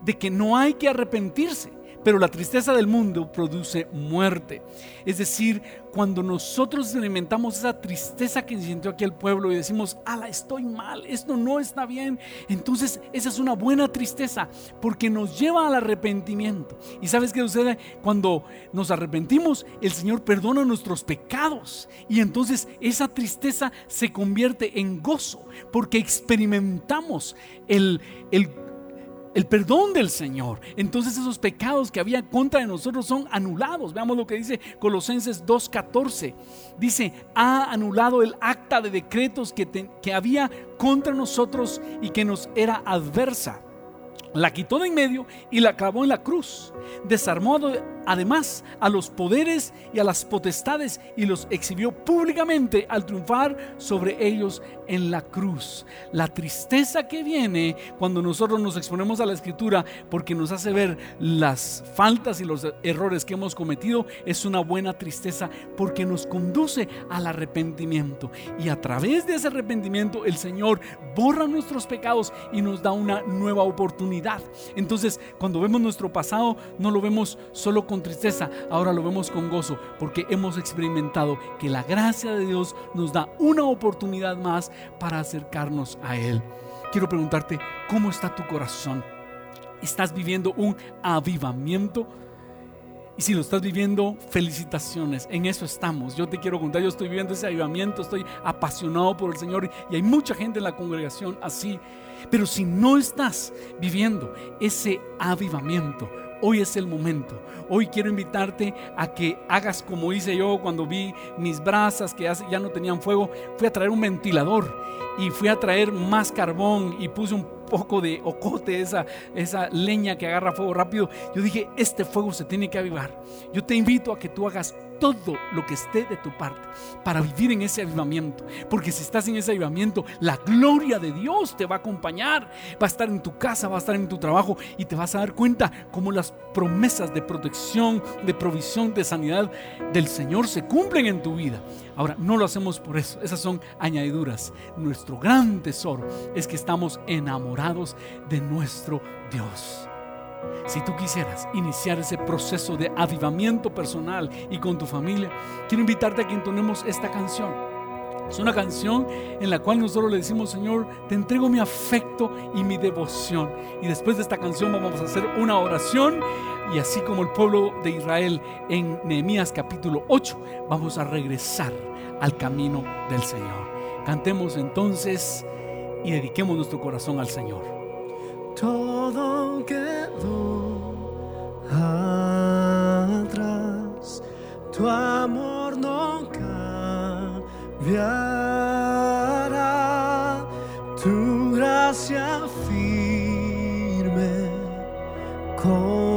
De que no hay que arrepentirse pero la tristeza del mundo produce muerte. Es decir, cuando nosotros experimentamos esa tristeza que sintió aquí el pueblo y decimos, ala, estoy mal, esto no está bien, entonces esa es una buena tristeza porque nos lleva al arrepentimiento. ¿Y sabes qué sucede? Cuando nos arrepentimos, el Señor perdona nuestros pecados y entonces esa tristeza se convierte en gozo porque experimentamos el, el el perdón del Señor. Entonces esos pecados que había contra de nosotros son anulados. Veamos lo que dice Colosenses 2.14. Dice, ha anulado el acta de decretos que, que había contra nosotros y que nos era adversa. La quitó de en medio y la clavó en la cruz. Desarmó además a los poderes y a las potestades y los exhibió públicamente al triunfar sobre ellos en la cruz. La tristeza que viene cuando nosotros nos exponemos a la escritura porque nos hace ver las faltas y los errores que hemos cometido es una buena tristeza porque nos conduce al arrepentimiento y a través de ese arrepentimiento el Señor borra nuestros pecados y nos da una nueva oportunidad. Entonces, cuando vemos nuestro pasado, no lo vemos solo con tristeza, ahora lo vemos con gozo, porque hemos experimentado que la gracia de Dios nos da una oportunidad más para acercarnos a Él. Quiero preguntarte, ¿cómo está tu corazón? ¿Estás viviendo un avivamiento? Y si lo estás viviendo, felicitaciones. En eso estamos. Yo te quiero contar, yo estoy viviendo ese avivamiento, estoy apasionado por el Señor y hay mucha gente en la congregación así. Pero si no estás viviendo ese avivamiento, Hoy es el momento. Hoy quiero invitarte a que hagas como hice yo cuando vi mis brasas que ya no tenían fuego. Fui a traer un ventilador y fui a traer más carbón y puse un poco de ocote, esa, esa leña que agarra fuego rápido. Yo dije, este fuego se tiene que avivar. Yo te invito a que tú hagas todo lo que esté de tu parte para vivir en ese avivamiento. Porque si estás en ese avivamiento, la gloria de Dios te va a acompañar. Va a estar en tu casa, va a estar en tu trabajo y te vas a dar cuenta cómo las promesas de protección, de provisión, de sanidad del Señor se cumplen en tu vida. Ahora, no lo hacemos por eso, esas son añadiduras. Nuestro gran tesoro es que estamos enamorados de nuestro Dios. Si tú quisieras iniciar ese proceso de avivamiento personal y con tu familia, quiero invitarte a que entonemos esta canción. Es una canción en la cual nosotros le decimos, Señor, te entrego mi afecto y mi devoción. Y después de esta canción vamos a hacer una oración y así como el pueblo de Israel en Nehemías capítulo 8, vamos a regresar al camino del Señor. Cantemos entonces y dediquemos nuestro corazón al Señor todo quedó atrás. Tu amor no cambiará, tu gracia firme como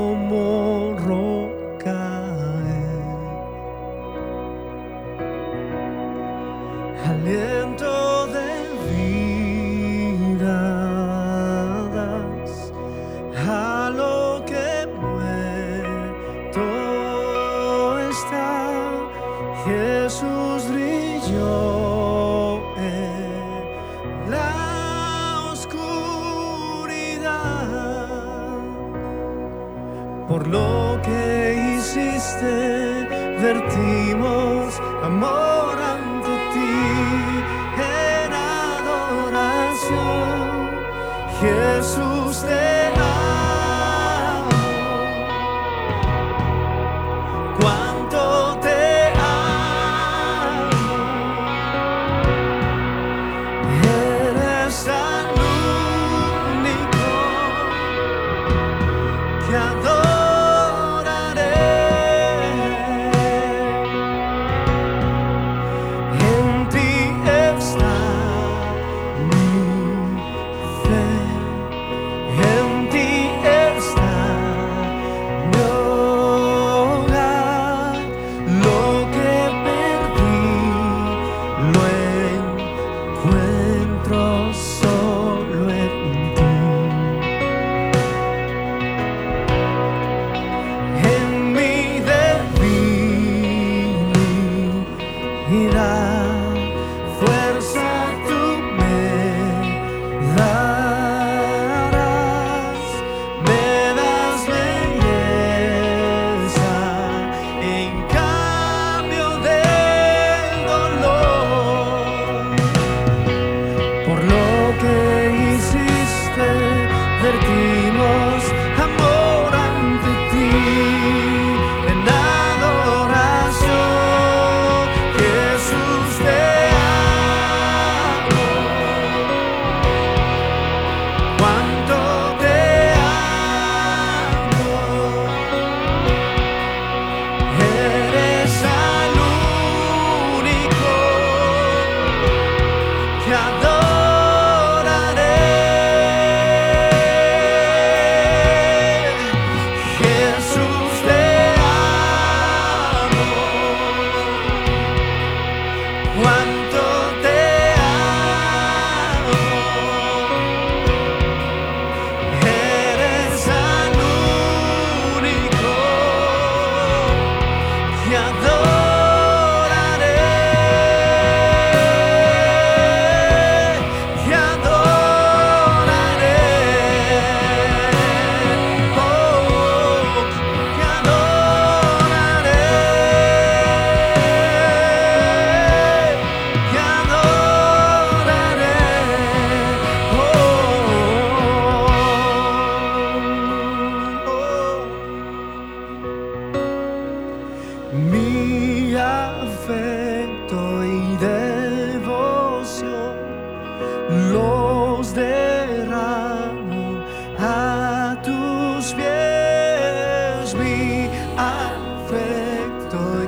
mi afecto y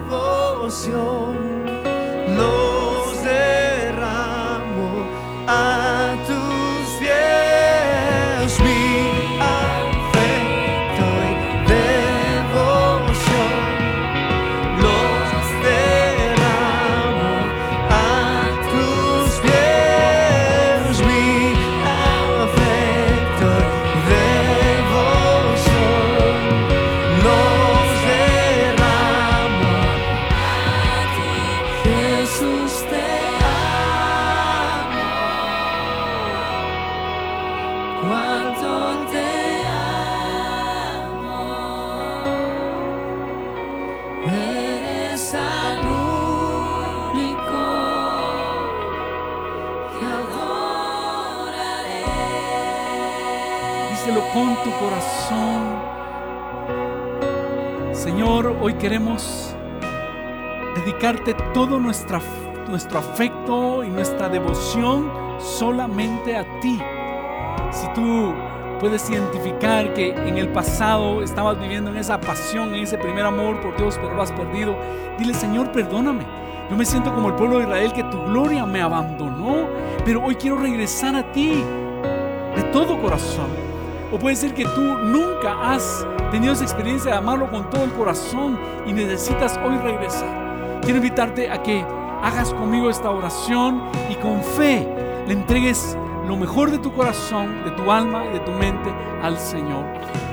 devoción. Queremos dedicarte todo nuestra, nuestro afecto y nuestra devoción solamente a ti. Si tú puedes identificar que en el pasado estabas viviendo en esa pasión, en ese primer amor por Dios, pero lo has perdido, dile, Señor, perdóname. Yo me siento como el pueblo de Israel que tu gloria me abandonó, pero hoy quiero regresar a ti de todo corazón. O puede ser que tú nunca has tenido esa experiencia de amarlo con todo el corazón y necesitas hoy regresar. Quiero invitarte a que hagas conmigo esta oración y con fe le entregues lo mejor de tu corazón, de tu alma y de tu mente al Señor.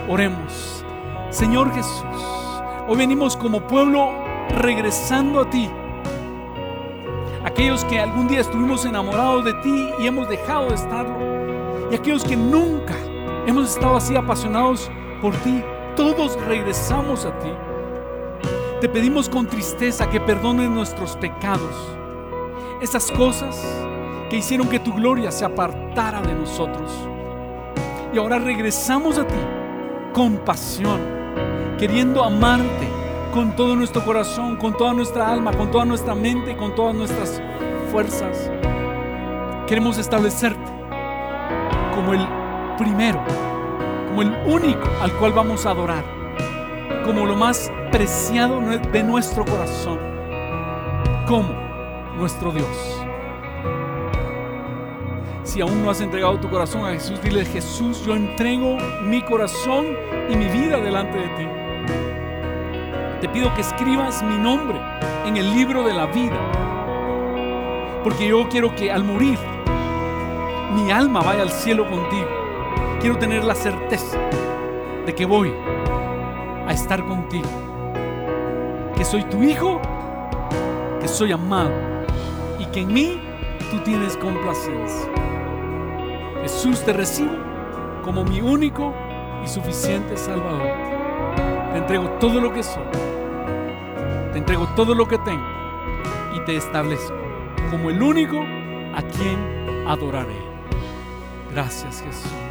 Oremos. Señor Jesús, hoy venimos como pueblo regresando a ti. Aquellos que algún día estuvimos enamorados de ti y hemos dejado de estarlo. Y aquellos que nunca hemos estado así apasionados por ti, todos regresamos a ti. Te pedimos con tristeza que perdones nuestros pecados, esas cosas que hicieron que tu gloria se apartara de nosotros. Y ahora regresamos a ti con pasión, queriendo amarte con todo nuestro corazón, con toda nuestra alma, con toda nuestra mente, con todas nuestras fuerzas. Queremos establecerte como el primero, como el único al cual vamos a adorar, como lo más preciado de nuestro corazón, como nuestro Dios. Si aún no has entregado tu corazón a Jesús, dile Jesús, yo entrego mi corazón y mi vida delante de ti. Te pido que escribas mi nombre en el libro de la vida, porque yo quiero que al morir mi alma vaya al cielo contigo. Quiero tener la certeza de que voy a estar contigo, que soy tu hijo, que soy amado y que en mí tú tienes complacencia. Jesús te recibo como mi único y suficiente Salvador. Te entrego todo lo que soy, te entrego todo lo que tengo y te establezco como el único a quien adoraré. Gracias Jesús.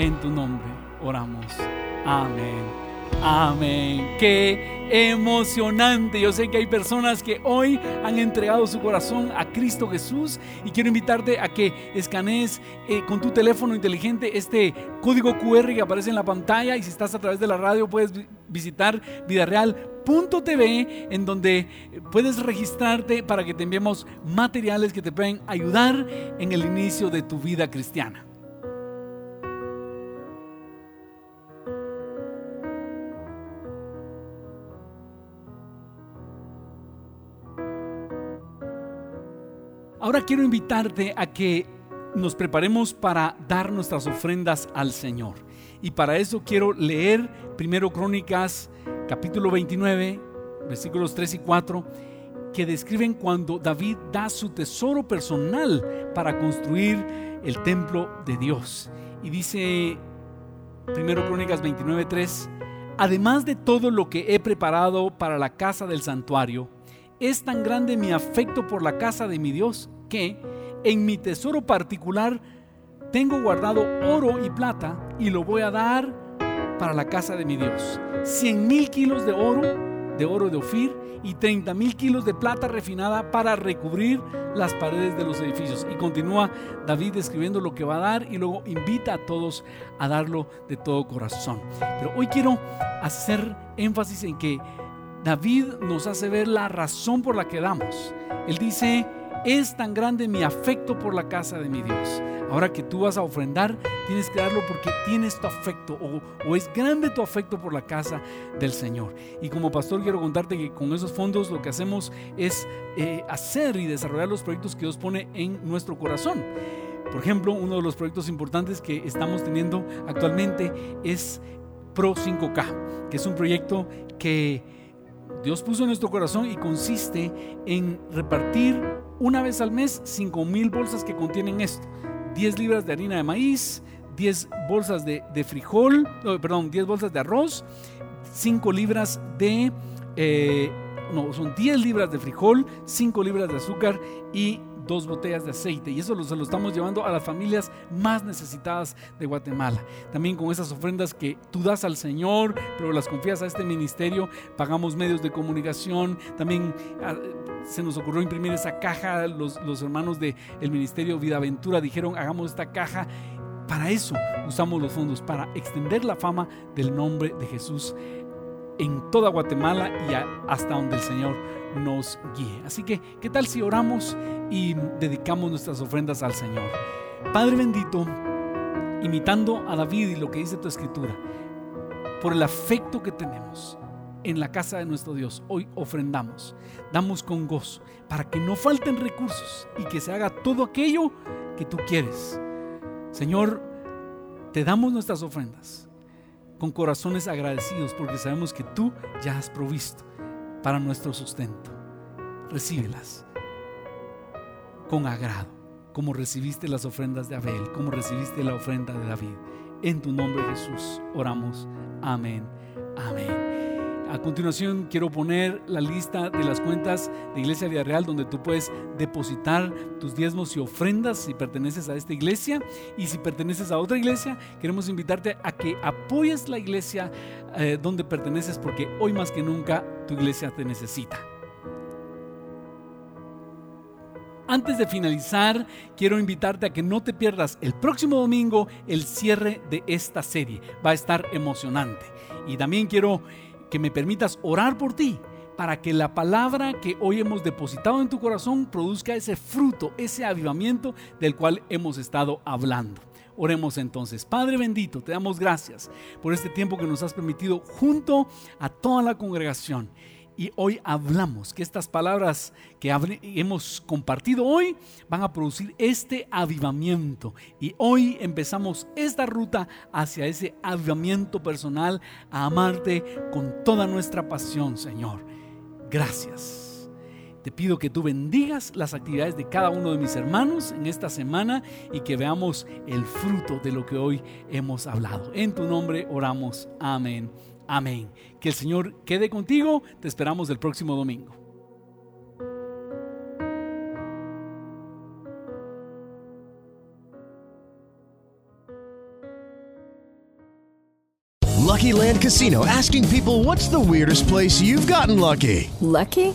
En tu nombre oramos. Amén. Amén. Qué emocionante. Yo sé que hay personas que hoy han entregado su corazón a Cristo Jesús y quiero invitarte a que escanees eh, con tu teléfono inteligente este código QR que aparece en la pantalla y si estás a través de la radio puedes visitar vidareal.tv en donde puedes registrarte para que te enviemos materiales que te pueden ayudar en el inicio de tu vida cristiana. Ahora quiero invitarte a que nos preparemos para dar nuestras ofrendas al Señor. Y para eso quiero leer primero Crónicas capítulo 29, versículos 3 y 4, que describen cuando David da su tesoro personal para construir el templo de Dios. Y dice primero Crónicas 29, 3, además de todo lo que he preparado para la casa del santuario, es tan grande mi afecto por la casa de mi Dios que en mi tesoro particular tengo guardado oro y plata y lo voy a dar para la casa de mi Dios. Cien mil kilos de oro, de oro de Ofir, y 30 mil kilos de plata refinada para recubrir las paredes de los edificios. Y continúa David describiendo lo que va a dar y luego invita a todos a darlo de todo corazón. Pero hoy quiero hacer énfasis en que David nos hace ver la razón por la que damos. Él dice, es tan grande mi afecto por la casa de mi Dios. Ahora que tú vas a ofrendar, tienes que darlo porque tienes tu afecto o, es grande tu afecto por la casa del Señor. Y como pastor quiero contarte que con esos fondos lo que hacemos es eh, hacer y desarrollar los proyectos que Dios pone en nuestro corazón. Por ejemplo, uno de los proyectos importantes que estamos teniendo actualmente es Pro 5K, que es un proyecto que Dios puso en nuestro corazón y consiste en repartir una vez al mes 5 mil bolsas que contienen esto. 10 libras de harina de maíz, 10 bolsas de, de frijol, no, perdón, 10 bolsas de arroz, 5 libras de, eh, no, son 10 libras de frijol, 5 libras de azúcar y dos botellas de aceite. Y eso lo, se lo estamos llevando a las familias más necesitadas de Guatemala. También con esas ofrendas que tú das al Señor, pero las confías a este ministerio, pagamos medios de comunicación. También ah, se nos ocurrió imprimir esa caja. Los, los hermanos del el ministerio Vida Aventura dijeron, hagamos esta caja. Para eso usamos los fondos, para extender la fama del nombre de Jesús en toda Guatemala y hasta donde el Señor nos guíe. Así que, ¿qué tal si oramos y dedicamos nuestras ofrendas al Señor? Padre bendito, imitando a David y lo que dice tu escritura, por el afecto que tenemos en la casa de nuestro Dios, hoy ofrendamos, damos con gozo, para que no falten recursos y que se haga todo aquello que tú quieres. Señor, te damos nuestras ofrendas con corazones agradecidos porque sabemos que tú ya has provisto para nuestro sustento. Recíbelas con agrado, como recibiste las ofrendas de Abel, como recibiste la ofrenda de David. En tu nombre Jesús oramos. Amén. Amén. A continuación quiero poner la lista de las cuentas de Iglesia Vida Real donde tú puedes depositar tus diezmos y ofrendas si perteneces a esta iglesia y si perteneces a otra iglesia queremos invitarte a que apoyes la iglesia eh, donde perteneces porque hoy más que nunca tu iglesia te necesita. Antes de finalizar, quiero invitarte a que no te pierdas el próximo domingo el cierre de esta serie. Va a estar emocionante. Y también quiero que me permitas orar por ti para que la palabra que hoy hemos depositado en tu corazón produzca ese fruto, ese avivamiento del cual hemos estado hablando. Oremos entonces. Padre bendito, te damos gracias por este tiempo que nos has permitido junto a toda la congregación. Y hoy hablamos que estas palabras que hemos compartido hoy van a producir este avivamiento. Y hoy empezamos esta ruta hacia ese avivamiento personal, a amarte con toda nuestra pasión, Señor. Gracias. Te pido que tú bendigas las actividades de cada uno de mis hermanos en esta semana y que veamos el fruto de lo que hoy hemos hablado. En tu nombre oramos. Amén. Amén. Que el Señor quede contigo. Te esperamos el próximo domingo. Lucky Land Casino asking people what's the weirdest place you've gotten lucky? Lucky?